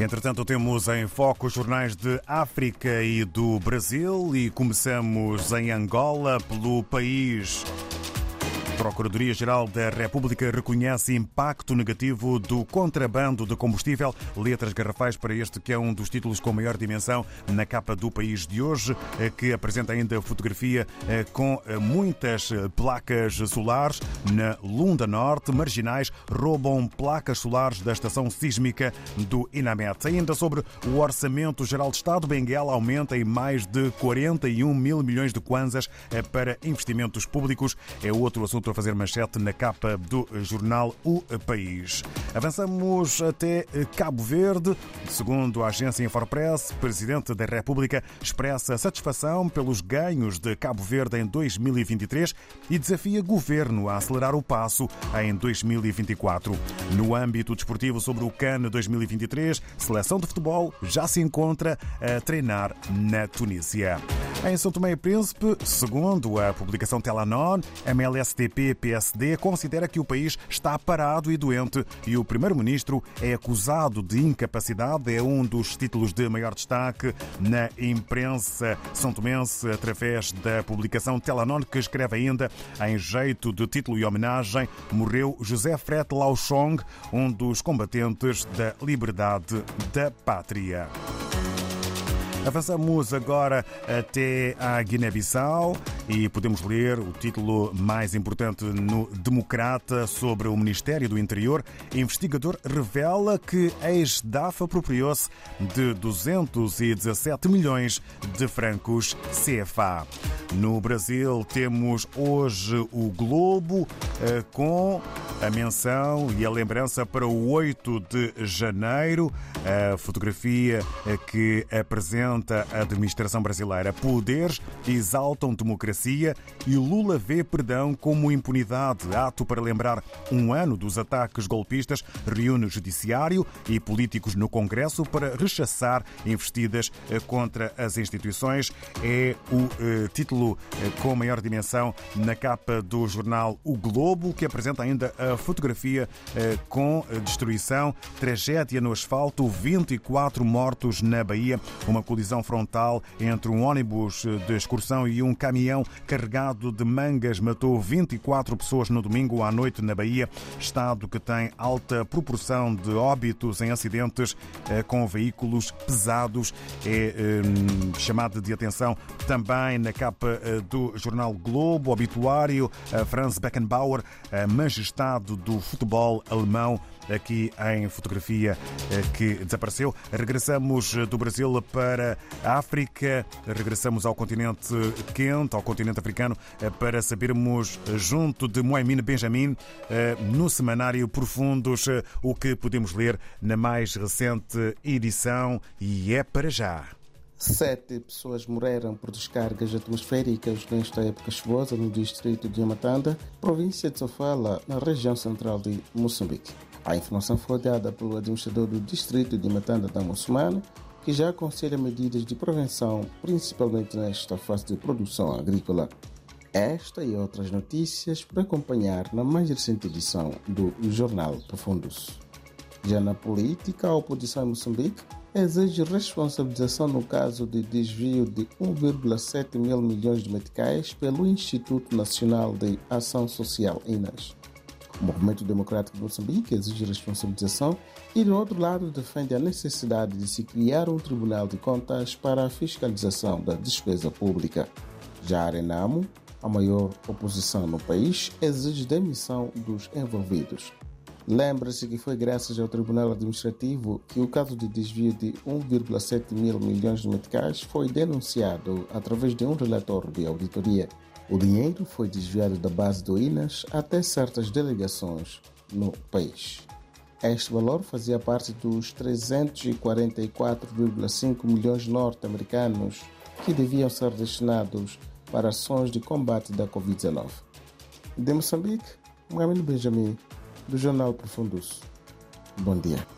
Entretanto, temos em foco os jornais de África e do Brasil e começamos em Angola pelo país. Procuradoria-Geral da República reconhece impacto negativo do contrabando de combustível. Letras garrafais para este que é um dos títulos com maior dimensão na capa do país de hoje, eh, que apresenta ainda fotografia eh, com eh, muitas placas solares na Lunda Norte. Marginais roubam placas solares da estação sísmica do Inamet. Ainda sobre o Orçamento Geral de Estado, Benguela aumenta em mais de 41 mil milhões de kwanzas para investimentos públicos. É outro assunto a fazer manchete na capa do jornal O País. Avançamos até Cabo Verde. Segundo a agência Infopress, o Presidente da República expressa satisfação pelos ganhos de Cabo Verde em 2023 e desafia governo a acelerar o passo em 2024. No âmbito desportivo sobre o CAN 2023, seleção de futebol já se encontra a treinar na Tunísia. Em São Tomé e Príncipe, segundo a publicação Telanon, MLSTP-PSD considera que o país está parado e doente e o primeiro-ministro é acusado de incapacidade. É um dos títulos de maior destaque na imprensa são tomense através da publicação Telanon, que escreve ainda em jeito de título e homenagem, morreu José Fret Lauchong, um dos combatentes da liberdade da pátria. Avançamos agora até a Guiné-Bissau e podemos ler o título mais importante no Democrata sobre o Ministério do Interior. Investigador revela que ex-DAF apropriou-se de 217 milhões de francos CFA. No Brasil temos hoje o Globo eh, com a menção e a lembrança para o 8 de janeiro, a fotografia eh, que apresenta a administração brasileira. Poderes exaltam democracia e Lula vê perdão como impunidade. Ato para lembrar um ano dos ataques golpistas, reúne o judiciário e políticos no Congresso para rechaçar investidas eh, contra as instituições. É o título com maior dimensão na capa do jornal O Globo, que apresenta ainda a fotografia com destruição, tragédia no asfalto, 24 mortos na Bahia, uma colisão frontal entre um ônibus de excursão e um caminhão carregado de mangas matou 24 pessoas no domingo à noite na Bahia, estado que tem alta proporção de óbitos em acidentes com veículos pesados. É chamada de atenção também na capa do jornal Globo, obituário, Franz Beckenbauer, majestade do futebol alemão, aqui em fotografia que desapareceu. Regressamos do Brasil para a África, regressamos ao continente quente, ao continente africano, para sabermos, junto de Moemine Benjamin, no semanário Profundos, o que podemos ler na mais recente edição e é para já. Sete pessoas morreram por descargas atmosféricas nesta época chuvosa no distrito de Yamatanda, província de Sofala, na região central de Moçambique. A informação foi dada pelo administrador do distrito de Yamatanda da Muçulmana, que já aconselha medidas de prevenção, principalmente nesta fase de produção agrícola. Esta e outras notícias para acompanhar na mais recente edição do Jornal Profundos. Já na política, a oposição em Moçambique exige responsabilização no caso de desvio de 1,7 mil milhões de meticais pelo Instituto Nacional de Ação Social, INAS. O Movimento Democrático de Moçambique exige responsabilização e, do outro lado, defende a necessidade de se criar um Tribunal de Contas para a fiscalização da despesa pública. Já a Renamo, a maior oposição no país, exige demissão dos envolvidos. Lembra-se que foi graças ao Tribunal Administrativo que o caso de desvio de 1,7 mil milhões de meticais foi denunciado através de um relatório de auditoria. O dinheiro foi desviado da base do INAS até certas delegações no país. Este valor fazia parte dos 344,5 milhões norte-americanos que deviam ser destinados para ações de combate da Covid-19. De Moçambique, Mohamed Benjamin, do Jornal Profundos. Bom dia.